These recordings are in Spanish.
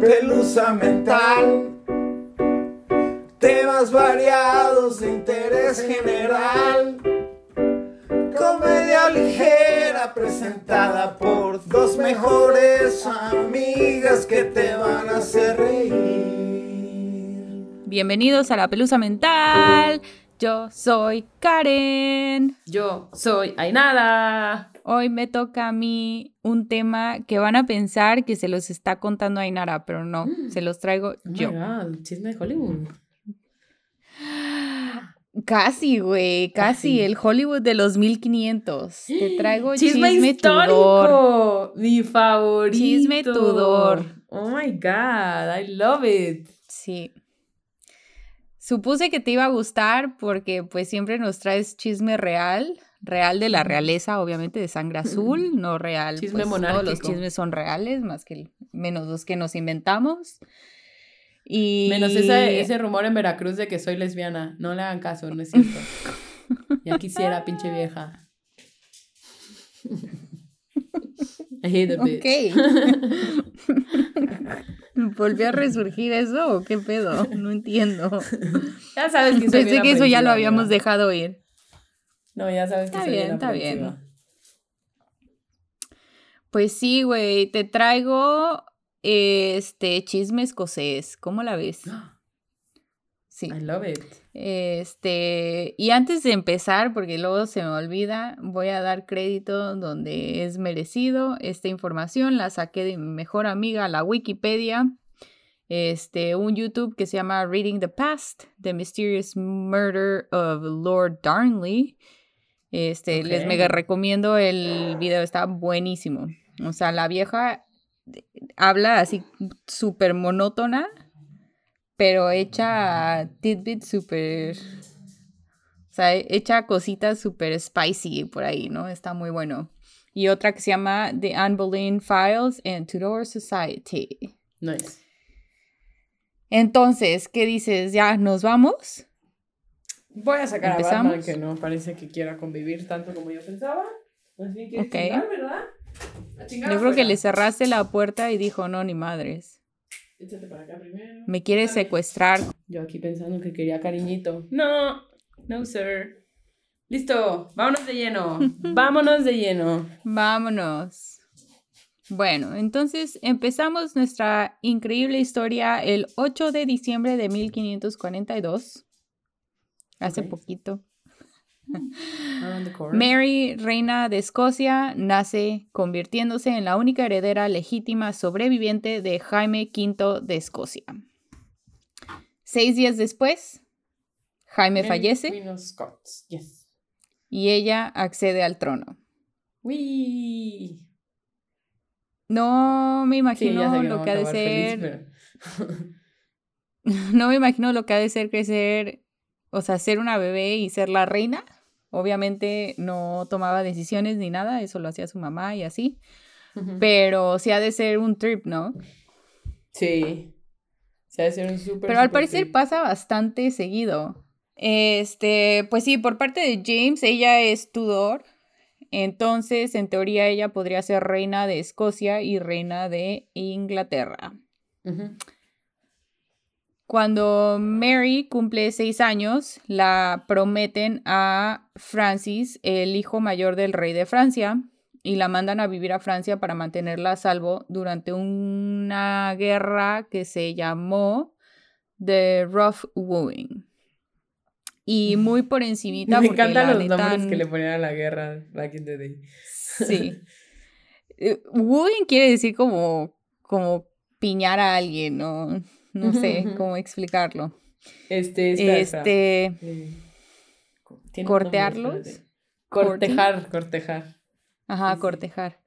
pelusa mental. Temas variados de interés general. Comedia ligera presentada por dos mejores amigas que te van a hacer reír. Bienvenidos a la Pelusa Mental. Yo soy Karen. Yo soy Ainara. Hoy me toca a mí un tema que van a pensar que se los está contando Ainara, pero no, se los traigo Oh my yo. God, chisme de Hollywood. Casi, güey, casi, Casi. el Hollywood de los 1500. Te traigo chisme, Chisme, tudor. histórico. Mi favorito. Chisme tudor. Oh my God, I love it. Sí. Supuse que te iba a gustar porque pues siempre nos traes chisme real, real de la realeza, obviamente de sangre azul, no real. Chisme pues, Todos los chismes son reales, más que el- menos los que nos inventamos. Y Menos ese, ese rumor en Veracruz de que soy lesbiana. No le hagan caso, no es cierto. Ya quisiera, pinche vieja. I hate the bitch. Ok. ¿Volvió a resurgir eso o qué pedo? No entiendo. Ya sabes que Pensé que eso ya lo habíamos dejado ir. No, ya sabes que Está bien, está bien. Pues sí, güey, te traigo este chisme escocés. ¿Cómo la ves? Sí. I love it. Este, y antes de empezar, porque luego se me olvida, voy a dar crédito donde es merecido. Esta información la saqué de mi mejor amiga, la Wikipedia. Este, un YouTube que se llama Reading the Past, The Mysterious Murder of Lord Darnley. Este, les mega recomiendo el video, está buenísimo. O sea, la vieja habla así súper monótona, pero hecha tidbits súper... O sea, hecha cositas súper spicy por ahí, ¿no? Está muy bueno. Y otra que se llama The Anne Boleyn Files and Tudor Society. Nice. Entonces, ¿qué dices? ¿Ya nos vamos? Voy a sacar a ¿Empezamos? Batman que no parece que quiera convivir tanto como yo pensaba. Así que Ok. chingar, ¿verdad? A chingar Yo creo que le cerraste la puerta y dijo, no, ni madres. Échate para acá primero. Me quiere secuestrar. Yo aquí pensando que quería cariñito. No, no, sir. Listo, vámonos de lleno. vámonos de lleno. Vámonos. Bueno, entonces empezamos nuestra increíble historia el 8 de diciembre de 1542. Hace poquito. Mary, reina de Escocia, nace convirtiéndose en la única heredera legítima sobreviviente de Jaime V de Escocia. Seis días después, Jaime Mary fallece. Yes. y ella accede al trono. Wee. No me imagino lo que ha de feliz, ser. pero- No me imagino lo que ha de ser crecer, o sea, ser una bebé y ser la reina. Obviamente no tomaba decisiones ni nada, eso lo hacía su mamá y así. Pero sí ha de ser un trip, ¿no? Sí. Se ha de ser un súper. Pero al parecer trip. pasa bastante seguido. Este, pues sí, por parte de James, ella es Tudor. Entonces, en teoría, ella podría ser reina de Escocia y reina de Inglaterra. Ujú. Cuando Mary cumple seis años, la prometen a Francis, el hijo mayor del rey de Francia, y la mandan a vivir a Francia para mantenerla a salvo durante una guerra que se llamó The Rough Wooing. Y muy por encimita, Me porque encantan los nombres que le ponían a la guerra back in the day. Sí. Eh, Wooing quiere decir como, como piñar a alguien, ¿no? No sé cómo explicarlo. Este. Este, Eh, cortearlos. Cortejar, cortejar. ajá, sí. cortejar.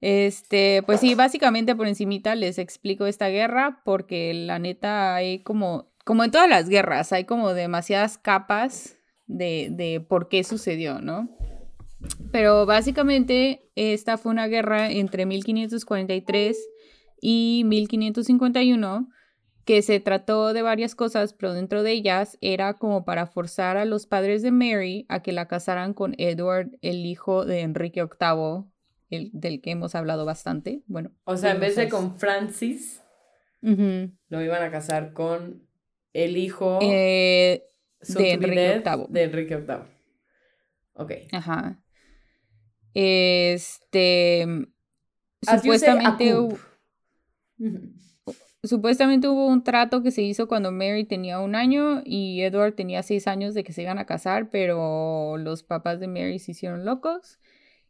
Este, pues sí, básicamente por encimita les explico esta guerra porque la neta hay como, como en todas las guerras, hay como demasiadas capas de, de por qué sucedió, ¿no? Pero básicamente esta fue una guerra entre 1543 y 1551 que se trató de varias cosas, pero dentro de ellas era como para forzar a los padres de Mary a que la casaran con Edward, el hijo de Enrique VIII, el, del que hemos hablado bastante. Bueno, O sea, en vez de fuimos- con Francis, lo iban a casar con el hijo Eh, de Enrique VIII. De Enrique VIII. Ok. Ajá. Este. As Supuestamente, supuestamente hubo un trato que se hizo cuando Mary tenía un año y Edward tenía seis años de que se iban a casar, pero los papás de Mary se hicieron locos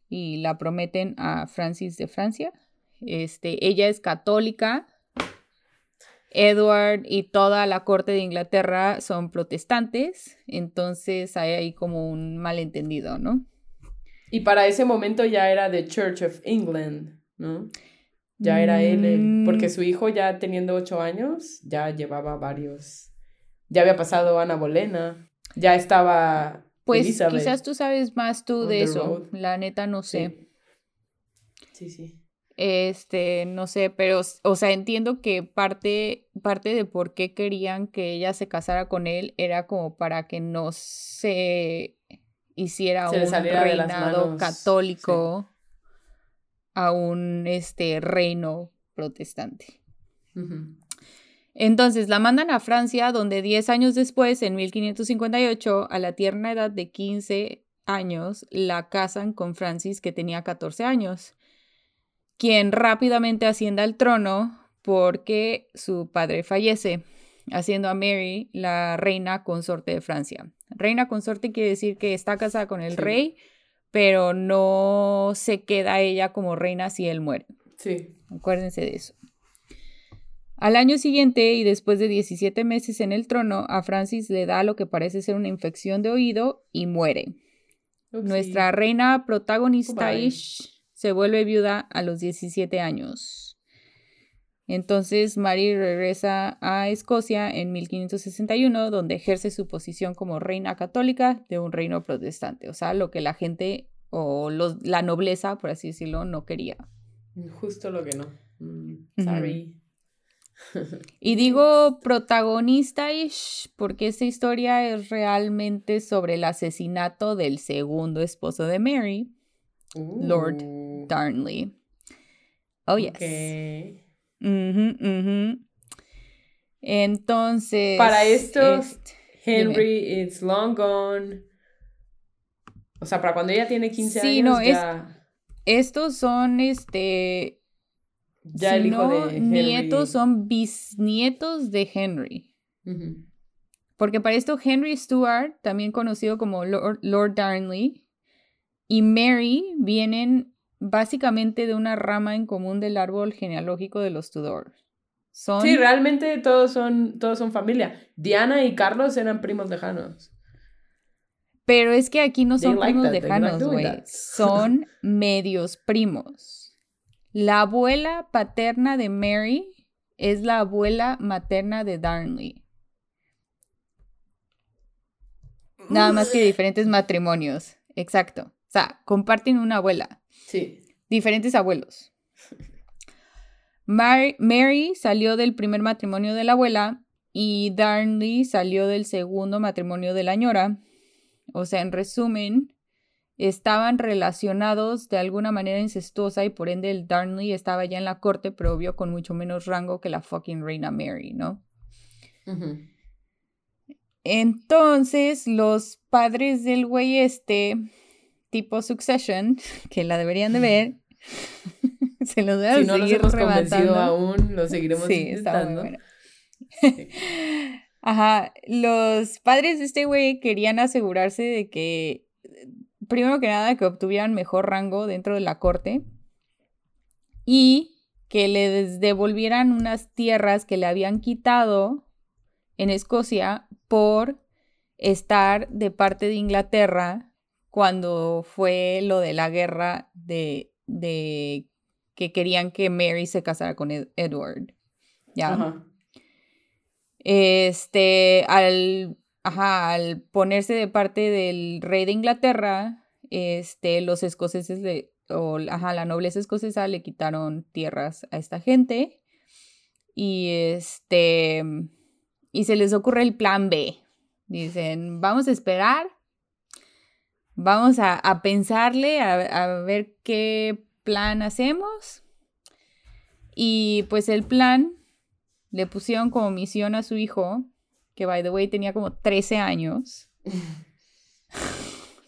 y la prometen a Francis de Francia. Este, ella es católica. Edward y toda la corte de Inglaterra son protestantes, entonces hay ahí como un malentendido, ¿no? Y para ese momento ya era The Church of England, ¿no? Ya era él, el- Mm. porque su hijo ya teniendo ocho años, ya llevaba varios, ya había pasado Ana Bolena, ya estaba Pues Elizabeth. quizás tú sabes más tú de eso. road. La neta no sé. Sí, sí. sí. Este, no sé, pero, o sea, entiendo que parte, parte de por qué querían que ella se casara con él era como para que no se hiciera Se un reinado católico a un este reino protestante. Entonces la mandan a Francia, donde 10 años después, en 1558, a la tierna edad de 15 años, la casan con Francis, que tenía 14 años, quien rápidamente asciende al trono porque su padre fallece, haciendo a Mary la reina consorte de Francia. Reina consorte quiere decir que está casada con el Sí. rey, pero no se queda ella como reina si él muere. Sí. Acuérdense de eso. Al año siguiente, y después de 17 meses en el trono, a Francis le da lo que parece ser una infección de oído y muere. Nuestra reina protagonista. Ish se vuelve viuda a los 17 años. Entonces Mary regresa a Escocia en 1561, donde ejerce su posición como reina católica de un reino protestante, o sea, lo que la gente o los- la nobleza, por así decirlo, no quería. Justo lo que no. Mm, sorry. Y digo protagonista-ish porque esta historia es realmente sobre el asesinato del segundo esposo de Mary, Lord Uh, Darnley. Oh, yes. Ujú, ujú. Entonces. Para esto, este, Henry, it's long gone. O sea, para cuando ella tiene 15 Sí, años, no, es- ya, estos son este. ya si el hijo no de Henry. nietos, son bisnietos de Henry. Porque para esto Henry Stuart, también conocido como Lord, Lord Darnley, y Mary vienen básicamente de una rama en común del árbol genealógico de los Tudor. Son, Sí, realmente todos son, todos son familia. Diana y Carlos eran primos lejanos. pero es que aquí no son like primos that, lejanos, güey. Son medios primos. La abuela paterna de Mary es la abuela materna de Darnley. Nada más que diferentes matrimonios. Exacto. O sea, comparten una abuela. Sí. diferentes abuelos. Mar- Mary salió del primer matrimonio de la abuela y Darnley salió del segundo matrimonio de la ñora. O sea, en resumen, estaban relacionados de alguna manera incestuosa y por ende el Darnley estaba ya en la corte, pero obvio con mucho menos rango que la fucking reina Mary, ¿no? Entonces, los padres del güey este, tipo Succession, que la deberían de ver, se los voy a Si no los hemos convencido aún, lo seguiremos Sí, está muy intentando. buena. Ajá, los padres de este güey querían asegurarse de que, primero que nada, que obtuvieran mejor rango dentro de la corte y que les devolvieran unas tierras que le habían quitado en Escocia por estar de parte de Inglaterra cuando fue lo de la guerra de, de que querían que Mary se casara con Ed- Edward. ¿Ya? Ajá. Este, al, ajá, al ponerse de parte del rey de Inglaterra, este, los escoceses le, o, ajá, la nobleza escocesa le quitaron tierras a esta gente y este, y se les ocurre el plan B. Dicen, vamos a esperar, vamos a, a pensarle, a, a ver qué plan hacemos. Y pues el plan le pusieron como misión a su hijo, que by the way tenía como 13 años.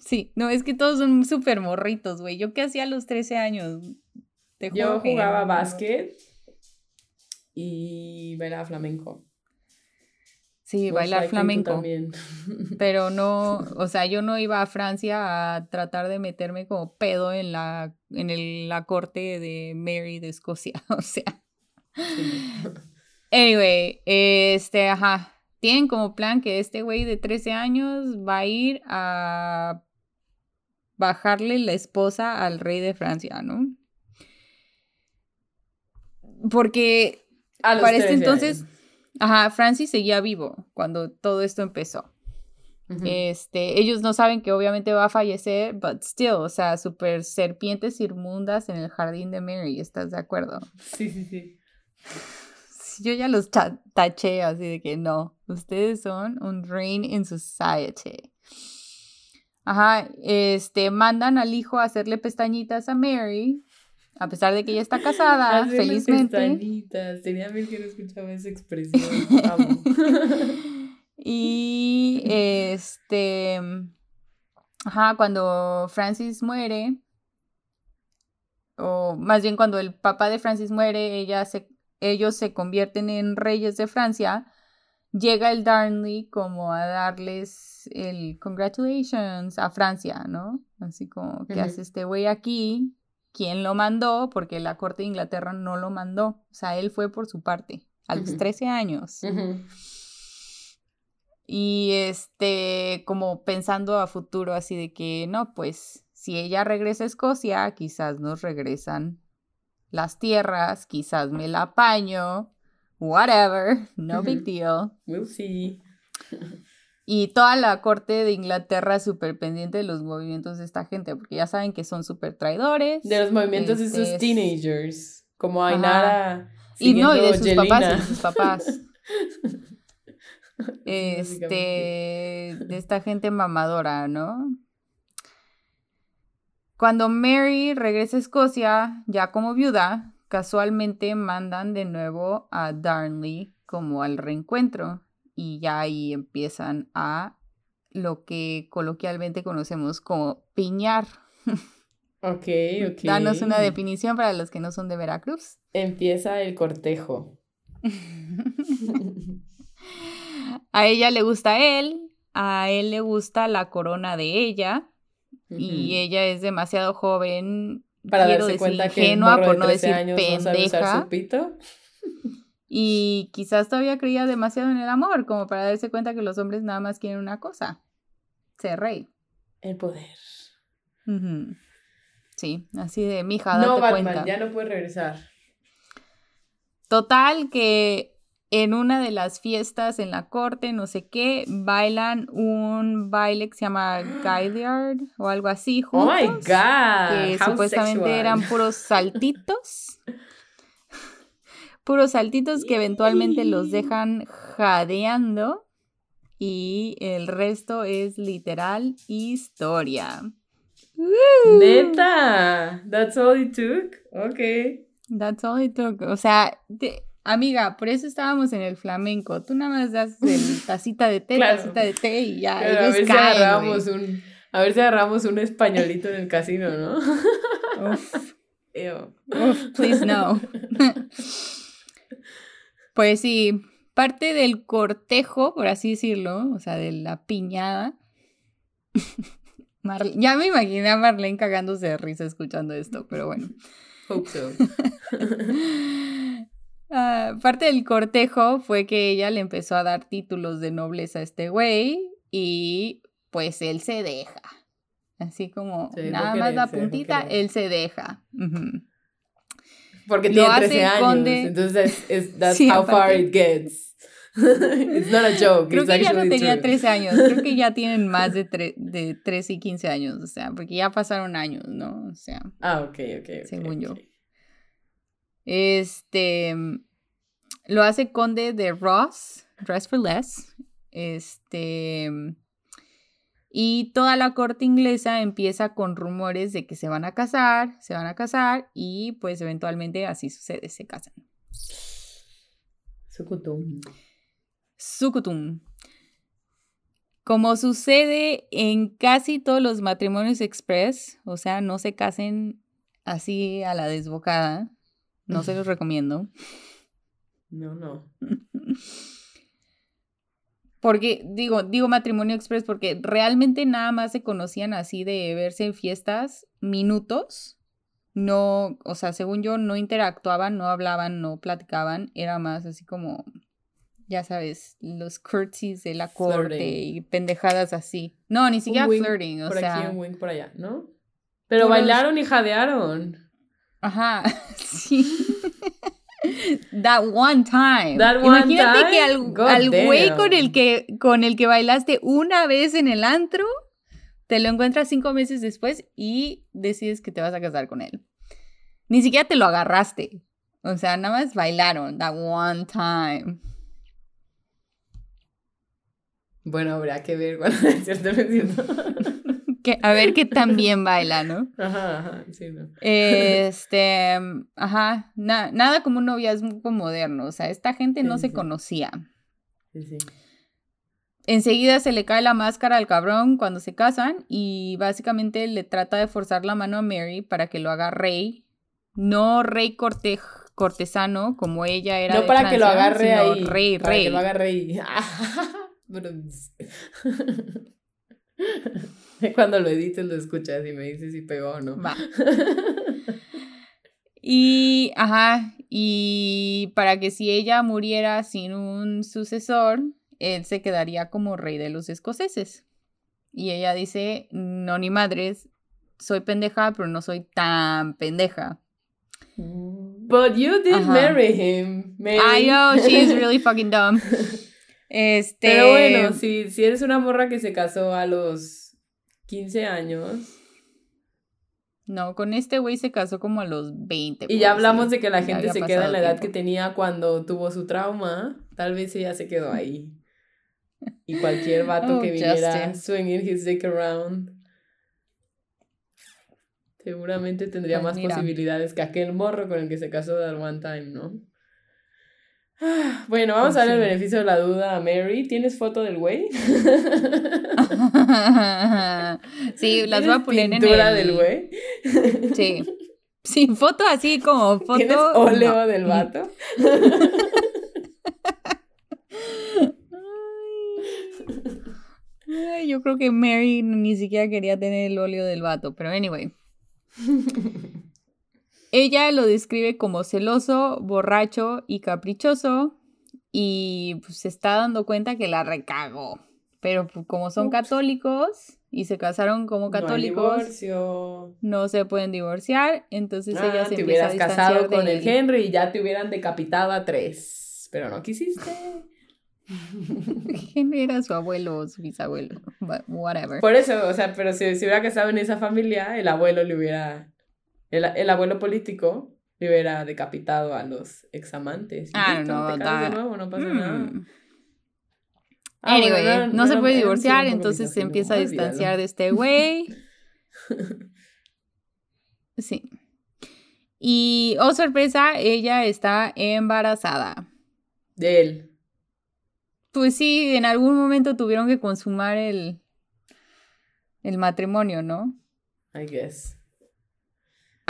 Sí, no, es que todos son súper morritos, güey. ¿Yo qué hacía a los 13 años? Te Yo jugaba básquet y bailaba flamenco. Sí, bailar flamenco. También. Pero no, o sea, yo no iba a Francia a tratar de meterme como pedo en la, en el, la corte de Mary de Escocia, o sea. Anyway, este, ajá. Tienen como plan que este güey de 13 años va a ir a bajarle la esposa al rey de Francia, ¿no? Porque para este entonces, ajá, Francis seguía vivo cuando todo esto empezó. Este, ellos no saben que obviamente va a fallecer, but still, o sea, super serpientes inmundas en el jardín de Mary, ¿estás de acuerdo? Sí, sí, sí. Yo ya los taché así de que no, ustedes son un reign in society. Ajá, este, mandan al hijo a hacerle pestañitas a Mary, a pesar de que ella está casada, hacerle felizmente. Pestañitas, tenía mil que no escuchaba esa expresión. y este, ajá, cuando Francis muere, o más bien cuando el papá de Francis muere, ella se, ellos se convierten en reyes de Francia llega el Darnley como a darles el congratulations a Francia, ¿no? Así como, ¿qué hace este güey aquí? ¿Quién lo mandó? Porque la corte de Inglaterra no lo mandó. O sea, él fue por su parte, a los 13 años. Y este, como pensando a futuro, así de que, no, pues, si ella regresa a Escocia, quizás nos regresan las tierras, quizás me la apaño whatever, no big deal. We'll see. Y toda la corte de Inglaterra súper pendiente de los movimientos de esta gente, porque ya saben que son súper traidores. De los movimientos de sus este, teenagers, como Ainara. Y no, y de sus papás, y de sus papás. este, de esta gente mamadora, ¿no? Cuando Mary regresa a Escocia, ya como viuda, casualmente mandan de nuevo a Darnley como al reencuentro y ya ahí empiezan a lo que coloquialmente conocemos como piñar. Ok, ok. Danos una definición para los que no son de Veracruz. Empieza el cortejo. a ella le gusta él, a él le gusta la corona de ella y ella es demasiado joven para darse cuenta que ingenua, por no decir años pendeja. su pito. Y quizás todavía creía demasiado en el amor, como para darse cuenta que los hombres nada más quieren una cosa, ser rey. El poder. Sí, así de, mija, date no, Batman, ya no puedes regresar. Total que en una de las fiestas en la corte, no sé qué, bailan un baile que se llama Gaillard o algo así juntos. Oh my god. Que supuestamente eran puros saltitos. puros saltitos que eventualmente los dejan jadeando. Y el resto es literal historia. Neta, that's all it took. Okay. That's all it took. O sea, Amiga, por eso estábamos en el flamenco. Tú nada más das el tacita de té, tacita de té y ya. a, ver si agarramos un, a ver si agarramos un españolito en el casino, ¿no? Uf. Uf, please no. pues sí, parte del cortejo, por así decirlo, o sea, de la piñada. ya me imaginé a Marlene cagándose de risa escuchando esto, pero bueno. Hope so. Ah, parte del cortejo fue que ella le empezó a dar títulos de nobleza a este güey y pues él se deja. Así como nada más la puntita, él se deja. Porque tiene 13 años, entonces es, that's how far it gets. It's not a joke. Creo que ya no tenía 13 años, creo que ya tienen más de, de 13 y 15 años, o sea, porque ya pasaron años, ¿no? O sea. Ah, ok, ok. según yo. Este lo hace conde de Ross, Dress for Less. Este. Y toda la corte inglesa empieza con rumores de que se van a casar, se van a casar y pues eventualmente así sucede, se casan. Sukutum. Sukutum. Como sucede en casi todos los matrimonios express, o sea, no se casen así a la desbocada, no se los recomiendo. No, no. Porque digo, digo matrimonio express porque realmente nada más se conocían así de verse en fiestas minutos. No, o sea, según yo, no interactuaban, no hablaban, no platicaban. Era más así como, ya sabes, los curtsies de la corte y pendejadas así. No, ni siquiera flirting, o por sea. aquí, un wink por allá, ¿no? Pero puros- bailaron y jadearon. Ajá, sí. That one time. That one Imagínate time? que al, God al güey con el que con el que bailaste una vez en el antro, te lo encuentras cinco meses después y decides que te vas a casar con él. Ni siquiera te lo agarraste. O sea, nada más bailaron that one time. Bueno, habrá que ver cuando es cierto me siento. Que, a ver qué tan bien baila, ¿no? Ajá, ajá, sí, no. Este, ajá, na- nada como un noviazgo moderno. O sea, esta gente no Sí, se sí. conocía. Sí, sí. Enseguida se le cae la máscara al cabrón cuando se casan y básicamente le trata de forzar la mano a Mary para que lo haga rey. No rey corte- cortesano como ella era. No de para que lo agarre ahí. Rey, para rey. que lo haga rey. Cuando lo edites lo escuchas y me dices si pegó o no. Va. Y, ajá, y para que si ella muriera sin un sucesor, él se quedaría como rey de los escoceses. Y ella dice, no ni madres, soy pendeja, pero no soy tan pendeja. But you did Ajá. marry him. I know, she's really fucking dumb. Este. Pero bueno, si, si eres una morra que se casó a los 15 años No, con este güey se casó como a los 20. y ya hablamos de que la gente se queda en la edad que tenía cuando tuvo su trauma, tal vez ella se quedó ahí. Y cualquier vato Oh, que viniera swinging his dick around seguramente tendría Pues más mira. posibilidades que aquel morro con el que se casó that one time, ¿no? Bueno, vamos a darle el beneficio de la duda a Mary. ¿Tienes foto del güey? sí, las voy a ¿Tienes poner en el... del güey? Sí. Sí, foto así como foto. ¿Tienes óleo no. del vato? Ay, yo creo que Mary ni siquiera quería tener el óleo del vato, pero anyway. Ella lo describe como celoso, borracho y caprichoso y pues, se está dando cuenta que la recagó. Pero pues, como son Ups. católicos y se casaron como No católicos, divorcio. no se pueden divorciar, entonces ella Ah, se te empieza a hubieras distanciar casado con el. Henry y ya te hubieran decapitado a tres. Pero no quisiste. Henry era su abuelo o su bisabuelo, but whatever. Por eso, o sea, pero si se hubiera casado en esa familia, el abuelo le hubiera. El, el abuelo político le hubiera decapitado a los examantes. Ah, no, te de nuevo, no pasa Mm. nada. Ah, Anyway, bueno, no, se puede divorciar, entonces se empieza a distanciar de este güey. Sí. Y, oh sorpresa, ella está embarazada. De él. Pues sí, en algún momento tuvieron que consumar el, el matrimonio, ¿no? I guess.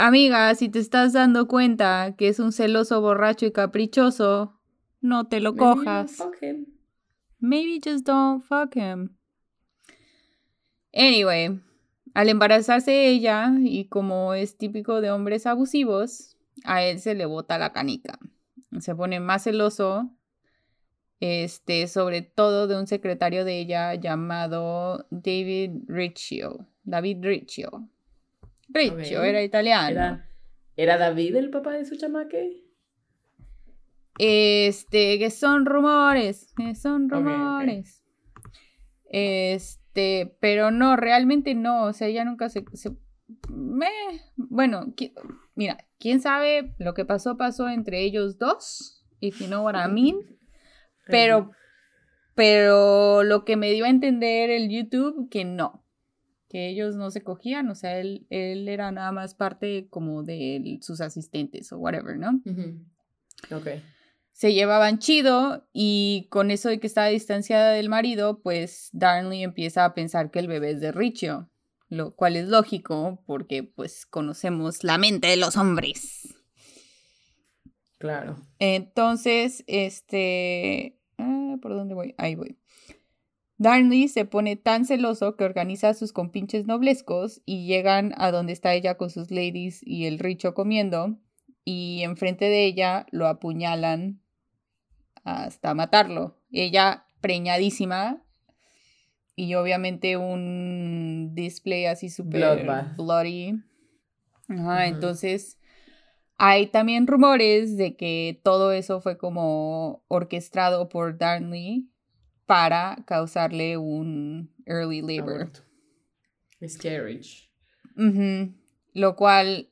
Amiga, si te estás dando cuenta que es un celoso borracho y caprichoso, no te lo Maybe cojas. fuck him. Maybe just don't fuck him. Anyway, al embarazarse ella, y como es típico de hombres abusivos, a él se le bota la canica. Se pone más celoso, este, sobre todo de un secretario de ella llamado David Riccio. David Riccio. Riccio era italiano. Era, ¿Era David el papá de su chamaque? Este, que son rumores, que son rumores. Este, pero no, realmente no, o sea, ella nunca se... se- me, bueno, qui- mira, quién sabe lo que pasó, pasó entre ellos dos, if you know what I mean, pero, pero lo que me dio a entender el YouTube, que no, que ellos no se cogían, o sea, él, él era nada más parte como de sus asistentes o whatever, ¿no? Ujú. Ok. se llevaban chido y con eso de que estaba distanciada del marido, pues Darnley empieza a pensar que el bebé es de Richio, lo cual es lógico porque pues conocemos la mente de los hombres. Claro. Entonces, este... ah, ¿Por dónde voy? Ahí voy. Darnley se pone tan celoso que organiza a sus compinches noblescos y llegan a donde está ella con sus ladies y el richo comiendo y enfrente de ella lo apuñalan hasta matarlo. Ella preñadísima y obviamente un display así Bloodbath. bloody. Ajá, entonces hay también rumores de que todo eso fue como orquestado por Darnley para causarle un early labor. Aborto. Miscarriage. Lo cual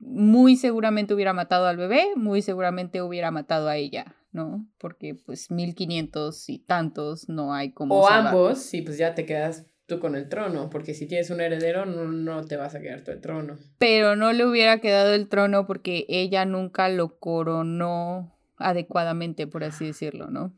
muy seguramente hubiera matado al bebé, muy seguramente hubiera matado a ella, ¿no? Porque pues 1500 y tantos no hay como... O salvar. ambos, sí, pues ya te quedas tú con el trono, porque si tienes un heredero no, no te vas a quedar tú el trono. Pero no le hubiera quedado el trono porque ella nunca lo coronó adecuadamente, por así decirlo, ¿no?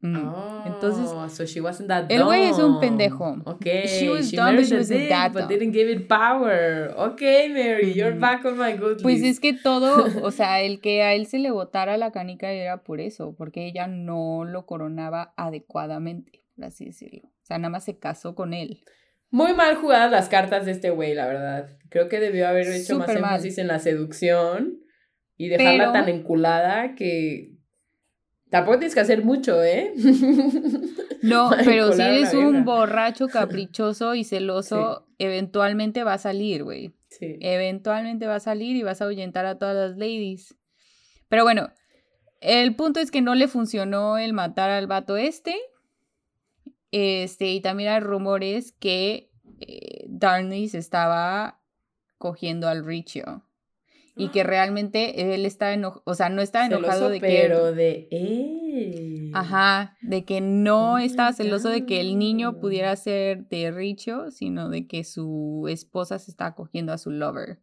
Mm. Entonces, Oh, so she wasn't that el güey es un pendejo. Okay, She was she dumb, but she wasn't dick, that but dumb. didn't give it power. Okay, Mary, you're Ujú. back on my good Pues list. es que todo, o sea, el que a él se le botara la canica era por eso, porque ella no lo coronaba adecuadamente, por así decirlo. O sea, nada más se casó con él. Muy mal jugadas las cartas de este güey, la verdad. Creo que debió haber hecho más mal. énfasis en la seducción y dejarla Pero- tan enculada que tampoco tienes que hacer mucho, ¿eh? No, pero si eres un borracho caprichoso y celoso, eventualmente va a salir, güey. Sí. Eventualmente va a salir y vas a ahuyentar a todas las ladies. Pero bueno, el punto es que no le funcionó el matar al vato este. Este, y también hay rumores que eh, Darnley se estaba cogiendo al Richio. Y que realmente él está enojado, o sea, no está enojado de que... pero de él. Ajá, de que no Oh estaba celoso de que el niño pudiera ser de Richio, sino de que su esposa se estaba cogiendo a su lover.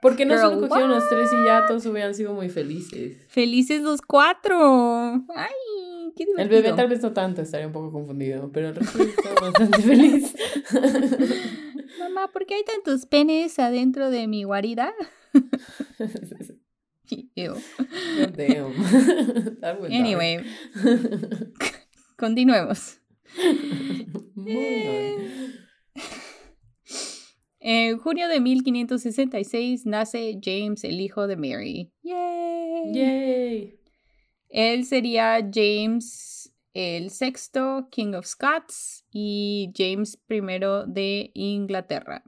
¿Por qué no Girl, solo cogieron los tres y ya todos hubieran sido muy felices? ¡Felices los cuatro! ¡Ay! ¡Qué El divertido! bebé tal vez no tanto, estaría un poco confundido, pero el resto estaba bastante feliz. Mamá, ¿por qué hay tantos penes adentro de mi guarida? Ew. Anyway, continuemos. En junio de 1566 nace James, el hijo de Mary. ¡Yay! Yay. Él sería James el sexto, King of Scots, y James I de Inglaterra.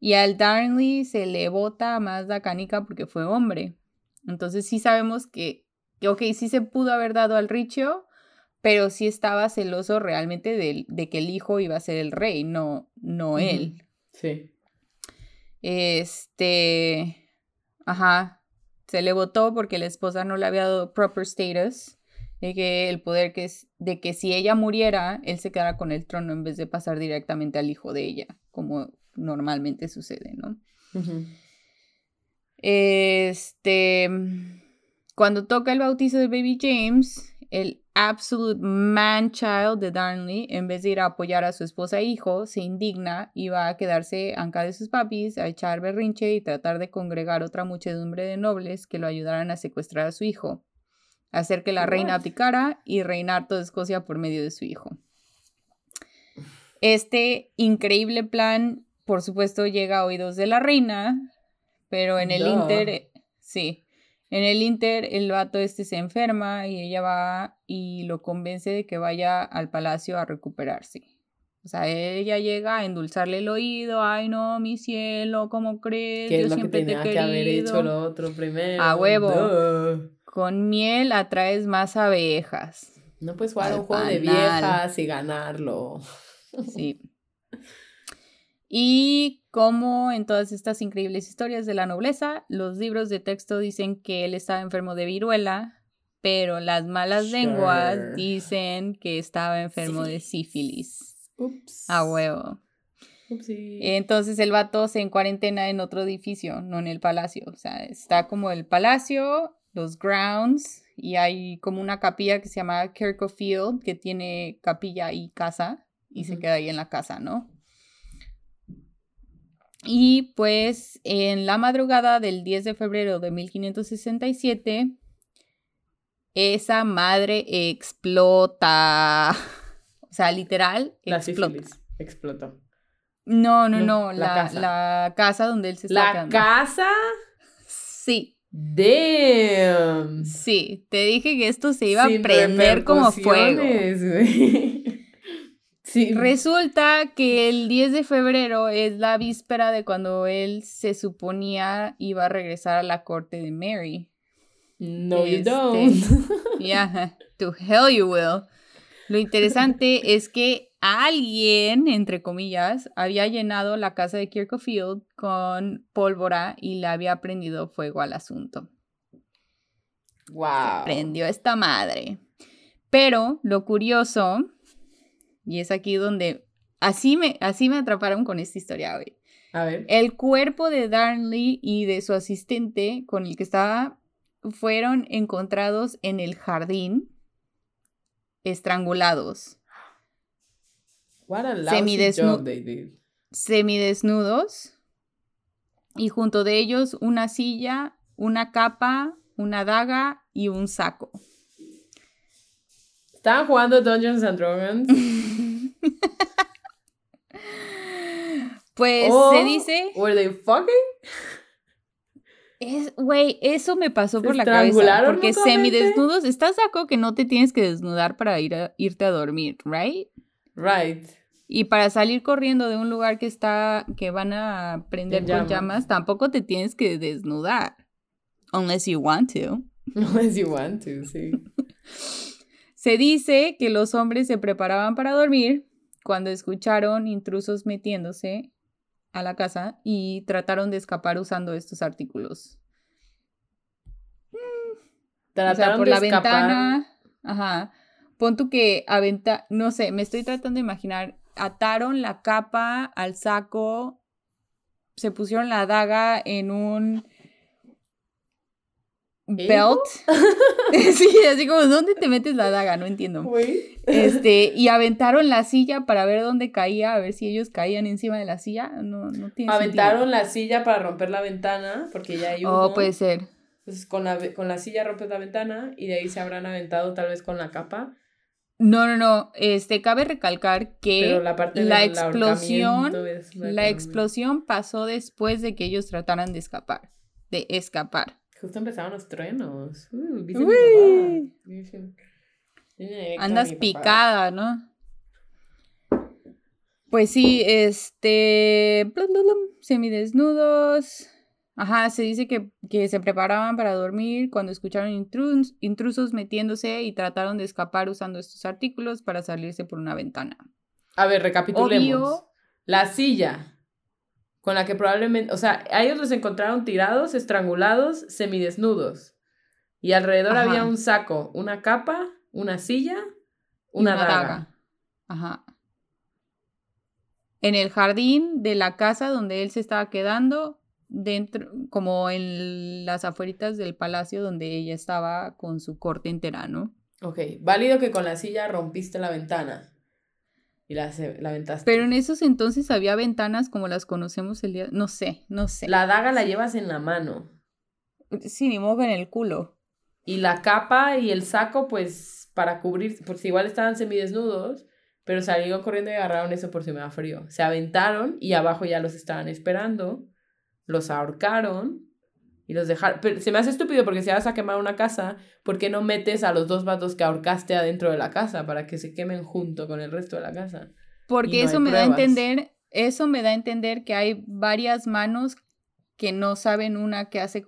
Y al Darnley se le bota más la canica porque fue hombre. Entonces sí sabemos que, que, ok, sí se pudo haber dado al Richio, pero sí estaba celoso realmente de, de que el hijo iba a ser el rey, no, no él. Sí. Este, ajá, se le votó porque la esposa no le había dado proper status, de que el poder que es, de que si ella muriera, él se quedara con el trono en vez de pasar directamente al hijo de ella, como normalmente sucede, ¿no? Este, cuando toca el bautizo de Baby James, el absolute man child de Darnley, en vez de ir a apoyar a su esposa e hijo, se indigna y va a quedarse anca de sus papis, a echar berrinche y tratar de congregar otra muchedumbre de nobles que lo ayudaran a secuestrar a su hijo, hacer que la reina abdicara y reinar toda Escocia por medio de su hijo. Este increíble plan, por supuesto, llega a oídos de la reina, pero en el. Inter, sí, en el Inter el vato este se enferma y ella va y lo convence de que vaya al palacio a recuperarse. O sea, ella llega a endulzarle el oído, ay no, mi cielo, ¿cómo crees? ¿Qué Yo es lo que siempre te que haber hecho querido". lo otro primero? A huevo. Duh. Con miel atraes más abejas. No puedes jugar Al un juego de viejas y ganarlo. Sí. Y como en todas estas increíbles historias de la nobleza, los libros de texto dicen que él estaba enfermo de viruela, pero las malas lenguas dicen que estaba enfermo de sífilis. Ups. A huevo. Upsi. Entonces el vato se en cuarentena en otro edificio, no en el palacio. O sea, está como el palacio, los grounds, y hay como una capilla que se llama Kirko Field, que tiene capilla y casa, y se queda ahí en la casa, ¿no? Y pues en la madrugada del 10 de febrero de 1567, esa madre explota. O sea, literal, La explota. sífilis explotó. No, no, No, no, la la, casa. la casa donde él se está La quedando. casa. Sí, Damn. sí. Te dije que esto se iba a prender como fuego. Sí. Resulta que el 10 de febrero es la víspera de cuando él se suponía iba a regresar a la corte de Mary. no, you Este, don't. Yeah, to hell you will. Lo interesante es que alguien, entre comillas, había llenado la casa de Kirkfield con pólvora y le había prendido fuego al asunto. wow. Prendió esta madre. Pero lo curioso, y es aquí donde así me, así me atraparon con esta historia, güey. A ver. El cuerpo de Darnley y de su asistente con el que estaba fueron encontrados en el jardín, estrangulados, What a semidesnu- job they did. semidesnudos, y junto de ellos una silla, una capa, una daga y un saco. Estaban jugando Dungeons and Dragons. Pues se dice, Were they fucking? Es, güey, eso me pasó ¿Se por la cabeza, porque mutuamente? semidesnudos, ¿estás acuerdo que no te tienes que desnudar para ir a- irte a dormir, right? Right. Y para salir corriendo de un lugar que está, que van a prender En con llamas. llamas, tampoco te tienes que desnudar. Unless you want to. Unless you want to, sí. Se dice que los hombres se preparaban para dormir cuando escucharon intrusos metiéndose a la casa y trataron de escapar usando estos artículos. O sea, Trataron por de la escapar. ventana. Ajá. Pon tú que aventa, no sé, me estoy tratando de imaginar. Ataron la capa al saco, se pusieron la daga en un belt. sí, así como, ¿dónde te metes la daga? No entiendo. Este, y aventaron la silla para ver dónde caía, a ver si ellos caían encima de la silla. No, no tiene Aventaron la silla para romper la ventana, porque ya hay uno. Oh, puede ser. Entonces con la, con la silla rompes la ventana y de ahí se habrán aventado tal vez con la capa. No, no, no. Este, cabe recalcar que Pero la parte la explosión, la explosión pasó después de que ellos trataran de escapar. De escapar. Justo empezaron los truenos. Uh, ¿viste mi Uy. papá? Andas mi picada, ¿no? Pues sí, este. blum, blum, blum, semidesnudos. Ajá, se dice que, que se preparaban para dormir cuando escucharon intrus- intrusos metiéndose y trataron de escapar usando estos artículos para salirse por una ventana. A ver, recapitulemos. Obvio. La silla con la que probablemente, o sea, a ellos los encontraron tirados, estrangulados, semidesnudos. Y alrededor Ajá. había un saco, una capa, una silla, y una, daga. Ajá. En el jardín de la casa donde él se estaba quedando, dentro, como en las afueritas del palacio donde ella estaba con su corte entera, ¿no? Ok, válido que con la silla rompiste la ventana. Y la, la aventaste. Pero en esos entonces había ventanas como las conocemos el día. No sé, no sé. La daga la llevas en la mano. Sí, ni modo en el culo. Y la capa y el saco, pues, para cubrir, pues igual estaban semidesnudos, pero salieron corriendo y agarraron eso por si me da frío. Se aventaron y abajo ya los estaban esperando, los ahorcaron y los dejaron. Pero se me hace estúpido porque si vas a quemar una casa, ¿por qué no metes a los dos vatos que ahorcaste adentro de la casa para que se quemen junto con el resto de la casa? Porque no eso me da a pruebas. entender, eso me da a entender que hay varias manos que no saben una que hace,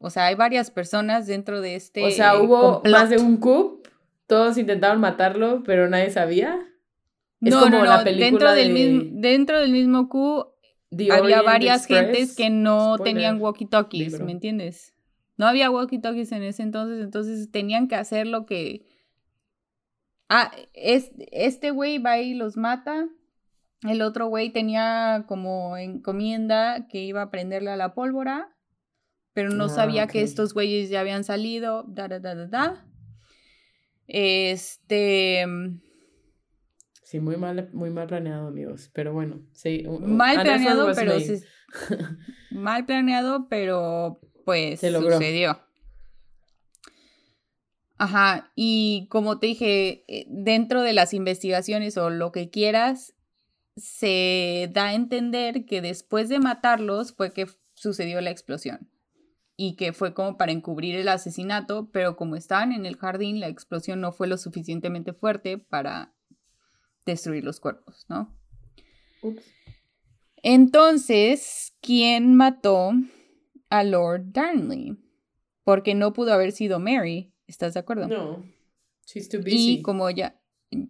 o sea, hay varias personas dentro de este o sea, hubo complot. más de un coup, todos intentaron matarlo, pero nadie sabía. Es no, como no, la no, película dentro del de- mismo dentro del mismo Q The había varias Express. gentes que no Spoiler. tenían walkie-talkies, libro. ¿me entiendes? No había walkie-talkies en ese entonces, entonces tenían que hacer lo que... Ah, es, este güey va y los mata El otro güey tenía como encomienda que iba a prenderle a la pólvora, pero no Ah, sabía que estos güeyes ya habían salido. Da, da, da, da, da. Este. Sí, muy mal, muy mal planeado, amigos. Pero bueno, sí. Mal planeado, pero. made. mal planeado, pero pues Se logró. sucedió. Ajá, y como te dije, eh, dentro de las investigaciones o lo que quieras, se da a entender que después de matarlos fue que sucedió la explosión y que fue como para encubrir el asesinato, pero como estaban en el jardín, la explosión no fue lo suficientemente fuerte para destruir los cuerpos, ¿no? Ups. Entonces, ¿quién mató a Lord Darnley? Porque no pudo haber sido Mary, ¿estás de acuerdo? No. She's too busy. Y como ya,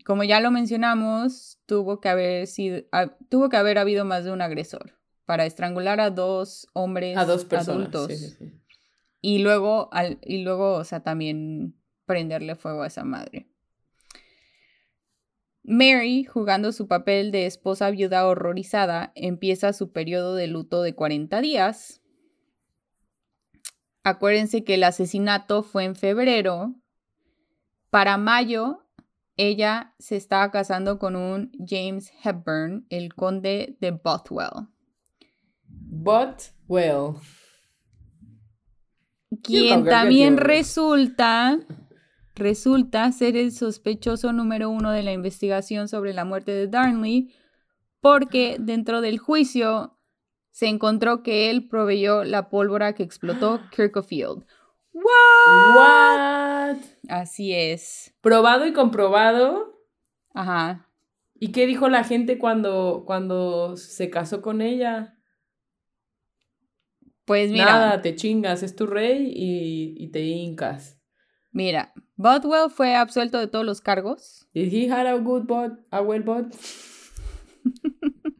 como ya lo mencionamos, tuvo que haber sido, tuvo que haber habido más de un agresor para estrangular a dos hombres a dos personas. adultos sí, sí, sí. y luego al, y luego, o sea, también prenderle fuego a esa madre. Mary, jugando su papel de esposa viuda horrorizada, empieza su periodo de luto de 40 días. Acuérdense que el asesinato fue en febrero. Para mayo, ella se estaba casando con un James Hepburn, el conde de Bothwell, But, well. quien también resulta resulta ser el sospechoso número uno de la investigación sobre la muerte de Darnley, porque dentro del juicio se encontró que él proveyó la pólvora que explotó Kirkfield. What? Así es. Probado y comprobado. Ajá. ¿Y qué dijo la gente cuando, cuando se casó con ella? Pues mira, Nada, te chingas, es tu rey y, y te hincas. Mira, Bothwell fue absuelto de todos los cargos. Did he had a good bot, a well bot?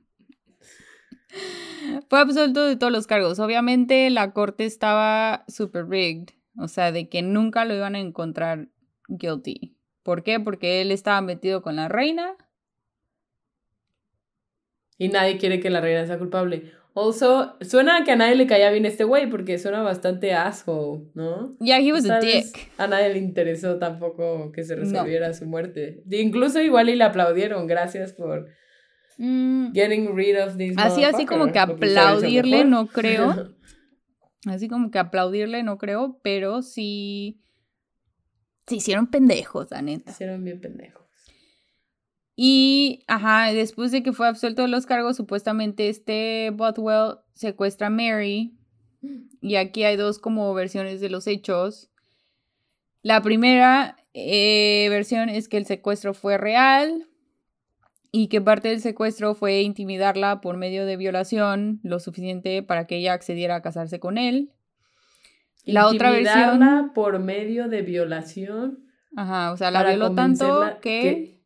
Fue absuelto de todos los cargos. Obviamente la corte estaba super rigged, o sea, de que nunca lo iban a encontrar guilty. ¿Por qué? Porque él estaba metido con la reina. Y nadie quiere que la reina sea culpable. Also, suena a que a nadie le caía bien este güey porque suena bastante asshole, ¿no? Yeah, he was a Tal dick. A nadie le interesó tampoco que se No. resolviera su muerte. Incluso igual y le aplaudieron. Gracias por Mm, getting rid of this así, así como que aplaudirle, no creo. Así como que aplaudirle, no creo, pero sí. Se hicieron pendejos, la neta. Hicieron bien pendejos. Y, ajá, después de que fue absuelto de los cargos, supuestamente este Bothwell secuestra a Mary. Y aquí hay dos como versiones de los hechos. La primera eh, versión es que el secuestro fue real y que parte del secuestro fue intimidarla por medio de violación, lo suficiente para que ella accediera a casarse con él. La otra versión- Intimidarla por medio de violación. Ajá, o sea, la violó tanto que,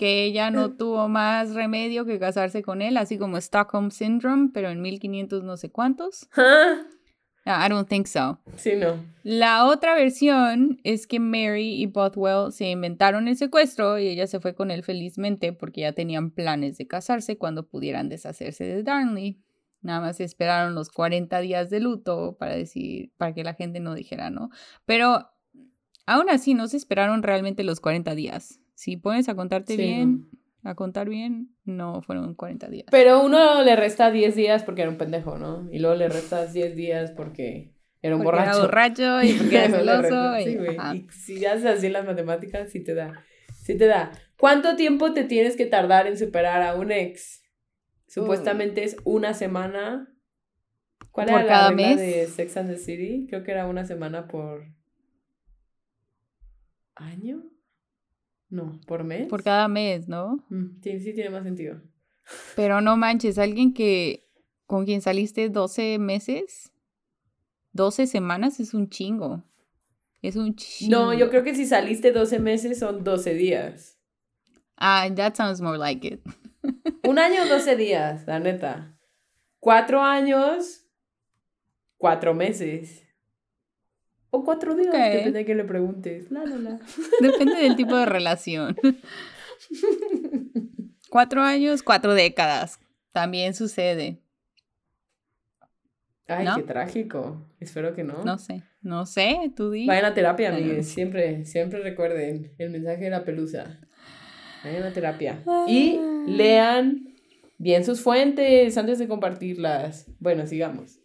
que ella no tuvo más remedio que casarse con él, así como Stockholm Syndrome, pero en 1500 no sé cuántos. Ah, Ah, I don't think so. Sí, no. La otra versión es que Mary y Bothwell se inventaron el secuestro y ella se fue con él felizmente porque ya tenían planes de casarse cuando pudieran deshacerse de Darnley. Nada más esperaron los 40 días de luto para decir, para que la gente no dijera, ¿no? Pero aún así no se esperaron realmente los 40 días. Si pones a contarte Sí, bien, a contar bien, no fueron 40 días. Pero uno le resta 10 días porque era un pendejo, ¿no? Y luego le restas 10 días porque era un Porque era borracho. borracho y porque era celoso. y- sí, güey. Y si haces así las matemáticas, sí te da. Sí te da. ¿Cuánto tiempo te tienes que tardar en superar a un ex? Supuestamente es una semana. ¿Cuál ¿Por era cada la regla mes? de Sex and the City? Creo que era una semana por año. No, por mes. Por cada mes, ¿no? Mm, sí, sí tiene más sentido. Pero no manches, alguien que con quien saliste 12 meses, 12 semanas es un chingo. Es un chingo. No, yo creo que si saliste 12 meses son 12 días. Ah, that sounds more like it. Un año, 12 días, la neta. Cuatro años, cuatro meses. O cuatro días, Ok. depende de que le preguntes. La, la, la. Depende del tipo de relación. Cuatro años, cuatro décadas. También sucede. Ay, ¿No? qué trágico. Espero que no. No sé, no sé, tú di. Vayan a terapia, Bueno. amigues. Siempre, siempre recuerden el mensaje de la pelusa. Vayan a terapia. Y Ah. lean bien sus fuentes antes de compartirlas. Bueno, sigamos.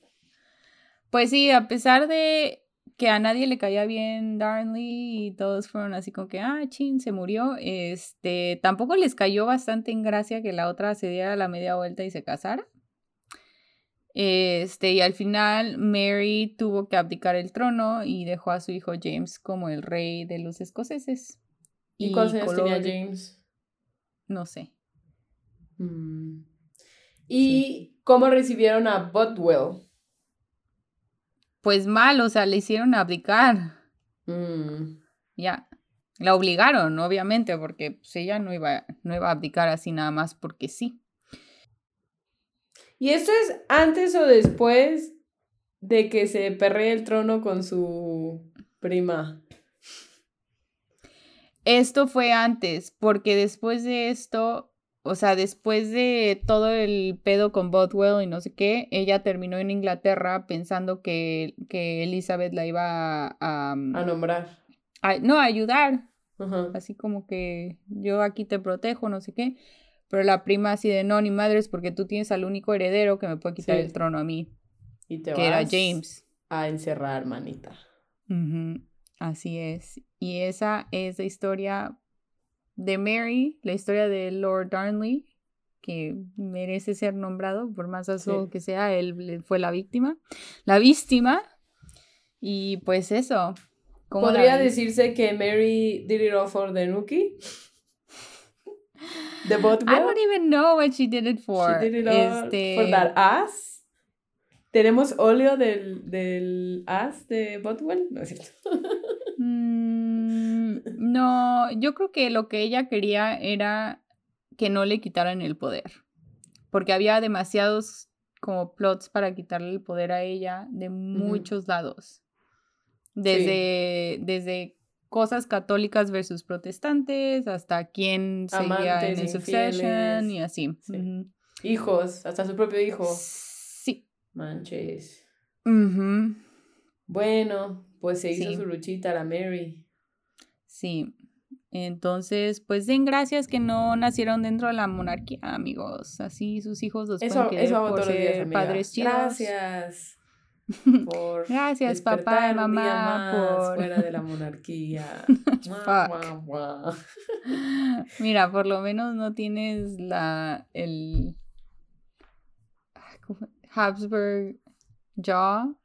Pues sí, a pesar de que a nadie le caía bien Darnley y todos fueron así como que, ah, chin, se murió, este, tampoco les cayó bastante en gracia que la otra se diera la media vuelta y se casara. Este, y al final Mary tuvo que abdicar el trono y dejó a su hijo James como el rey de los escoceses. ¿Y, cuántos años tenía James? No sé. Mm. ¿Y cómo recibieron a Botwell? Pues mal, o sea, le hicieron abdicar. Mm. Ya. La obligaron, obviamente, porque pues, ella no iba, no iba a abdicar así nada más porque sí. ¿Y esto es antes o después de que se perree el trono con su prima? Esto fue antes, porque después de esto, o sea, después de todo el pedo con Bothwell y no sé qué, ella terminó en Inglaterra pensando que, que Elizabeth la iba a, a- A nombrar. a- no, a ayudar, así como que yo aquí te protejo, no sé qué. Pero la prima así de no, ni madres, porque tú tienes al único heredero que me puede quitar Sí. el trono a mí, Y te que era James. a encerrar, manita. Así es. Y esa es la historia de Mary, la historia de Lord Darnley, que merece ser nombrado, por más Sí. que sea, él fue la víctima. La víctima. Y pues eso. ¿cómo la ¿Podría decirse que Mary did it all for the Nuki? ¿The I don't even know what she did it for. She did it all Este, for that ass. ¿Tenemos óleo del, del ass de Botwell? No es cierto. mm, no, yo creo que lo que ella quería era que no le quitaran el poder. Porque había demasiados como plots para quitarle el poder a ella de muchos lados. Desde, desde cosas católicas versus protestantes hasta quién seguía en el Succession y así. Sí. Hijos, hasta su propio hijo. Sí. Manches. Bueno, pues se hizo Sí. su luchita la Mary. Sí. Entonces, pues den gracias que no nacieron dentro de la monarquía, amigos. Así sus hijos los Eso, pueden eso hago por todos los días, ser amiga. padres chidos. Gracias. Por Gracias, papá y mamá, más por- fuera de la monarquía. Mira, por lo menos no tienes la el ¿cómo? Habsburg jaw,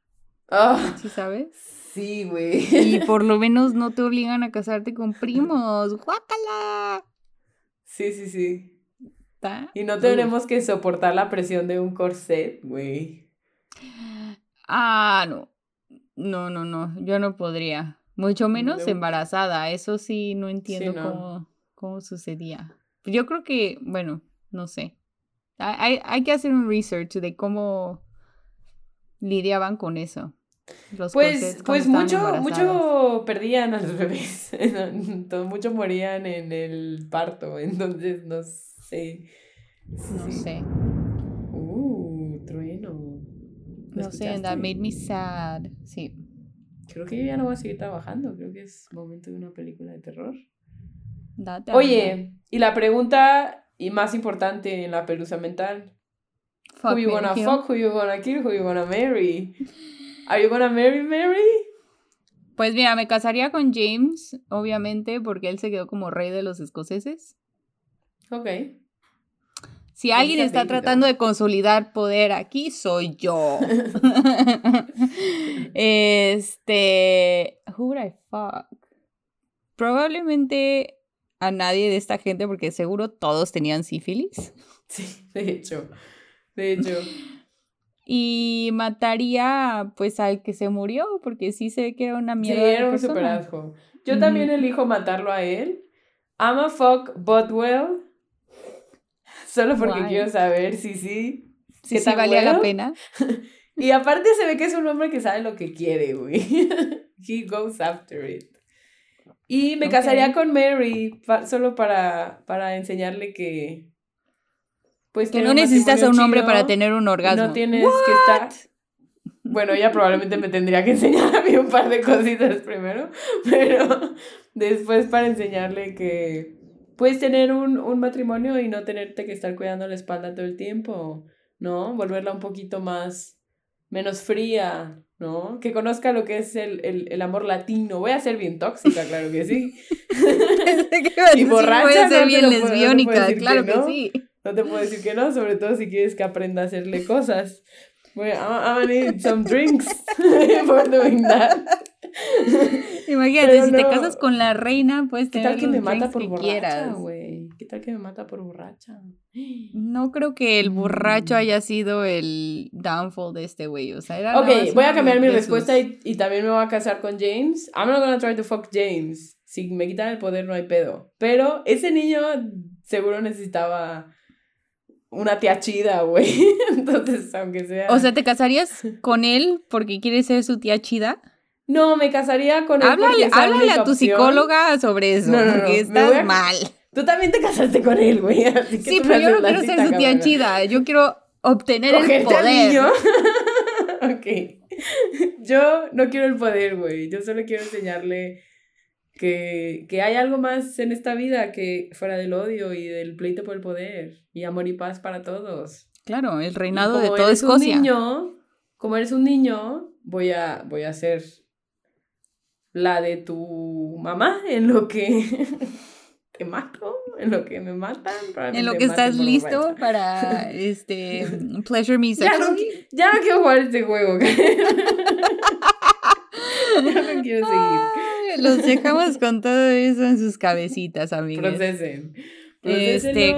Ah, ¿sí sabes? sí, güey. Y por lo menos no te obligan a casarte con primos. ¡Guácala! Sí, sí, sí. ¿Está? Y no tenemos que soportar la presión de un corset, güey. Ah, no. No, no, no. Yo no podría. Mucho menos embarazada. Eso sí, no entiendo no. cómo, cómo sucedía. Yo creo que, bueno, no sé. Hay, hay- hay que hacer un research de cómo lidiaban con eso. Los Pues, pues mucho, embarazadas. mucho perdían a los bebés. Entonces, mucho morían en el parto. Entonces, no sé. No Sí. sé. Uh, trueno. ¿Lo No sé, that escuchaste? made me sad. Sí. Creo que yo ya no voy a seguir trabajando. Creo que es momento de una película de terror. Date Oye, y la pregunta y más importante en la pelusa mental. Fuck who you Kill. fuck, who you gonna kill, who you gonna marry? Are you gonna marry Mary? Pues mira, me casaría con James, obviamente, porque él se quedó como rey de los escoceses. Ok. Si alguien está tratando de consolidar poder aquí, soy yo. este. Who would I fuck? Probablemente a nadie de esta gente, porque seguro todos tenían sífilis. Sí, de hecho. De hecho. Y mataría, pues, al que se murió, porque sí se ve que era una Sí, mierda. de era un super asco. Yo también elijo matarlo a él. I'm a fuck Botwell. Solo porque quiero saber si sí. Sí, ¿Qué sí valía la pena. Y aparte se ve que es un hombre que sabe lo que quiere, güey. He goes after it. Y me casaría con Mary pa- solo para, para enseñarle que, pues Que no necesitas a un hombre para tener un orgasmo. No tienes que estar. Bueno, ella probablemente me tendría que enseñar a mí un par de cositas primero, pero después para enseñarle que puedes tener un, un matrimonio y no tenerte que estar cuidando la espalda todo el tiempo, ¿no? Volverla un poquito más, menos fría, ¿no? Que conozca lo que es el, el, el amor latino. Voy a ser bien tóxica, claro que sí. Que Y borracha, voy a ser bien no lesbiónica, que claro que, sí. No te puedo decir que no, sobre todo si quieres que aprenda a hacerle cosas. Bueno, I'm, I'm gonna need some drinks for doing that. Imagínate, si te casas con la reina, puedes ¿Qué tener tal que los me mata por que borracha, güey? ¿Qué tal que me mata por borracha? No creo que el borracho Mm. haya sido el downfall de este güey. O sea, era Ok, voy a cambiar mi respuesta y, y también me voy a casar con James. I'm not gonna try to fuck James. Si me quitan el poder no hay pedo. Pero ese niño seguro necesitaba una tía chida, güey. Entonces, aunque sea... O sea, ¿te casarías con él porque quieres ser su tía chida? no, me casaría con él Háblale, háblale a tu psicóloga sobre eso, No, no, no, porque me estás a- mal. Tú también te casaste con él, güey. Sí, pero yo no quiero ser su tía chida. Yo quiero obtener el Cogerte poder. niño. ok. Yo no quiero el poder, güey. Yo solo quiero enseñarle que, que hay algo más en esta vida que fuera del odio y del pleito por el poder. Y amor y paz para todos. Claro, el reinado de toda eres un Escocia. niño, como eres un niño, voy a, voy a ser la de tu mamá en lo que te mato, en lo que me matan. En lo que estás listo para este pleasure me Ya no, ya no quiero jugar este juego. ya no quiero seguir. Los dejamos con todo eso en sus cabecitas, amigos. Procesen. Este.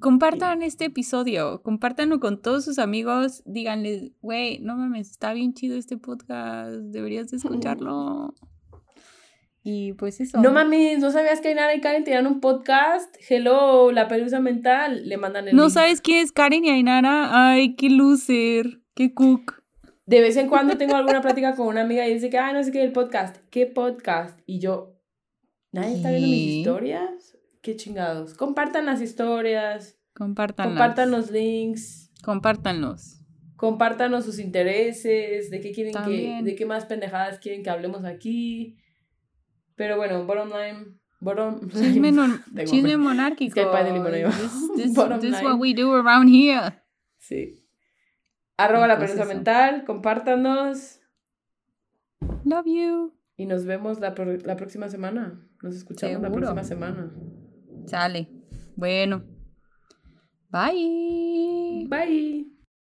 Compartan este episodio, compártanlo con todos sus amigos, díganles, güey, no mames, está bien chido este podcast, deberías de escucharlo. Y pues eso. No mames, ¿no sabías que Ainara y Karen tenían un podcast? Hello, la pelusa mental. Le mandan el ¿No link. sabes quién es Karen y Ainara? Ay, qué loser, qué cook. De vez en cuando tengo alguna plática con una amiga y dice que, ay, no sé qué, el podcast. ¿Qué podcast? Y yo, ¿nadie está viendo mis historias? Qué chingados. Compartan las historias, Compártanlos. compartan los links, Compártanlos. compártanos sus intereses, de qué quieren que, de qué más pendejadas quieren que hablemos aquí. Pero bueno, bottom line, bottom Chisme, line. non- chisme monárquico. Es que hay pay de limón ahí abajo. This, this- what we do around here. Sí. Arroba la pelusa eso. mental, compártanos Love you. y nos vemos la, la próxima semana. Nos escuchamos la próxima semana. Sale. Bueno. Bye. Bye.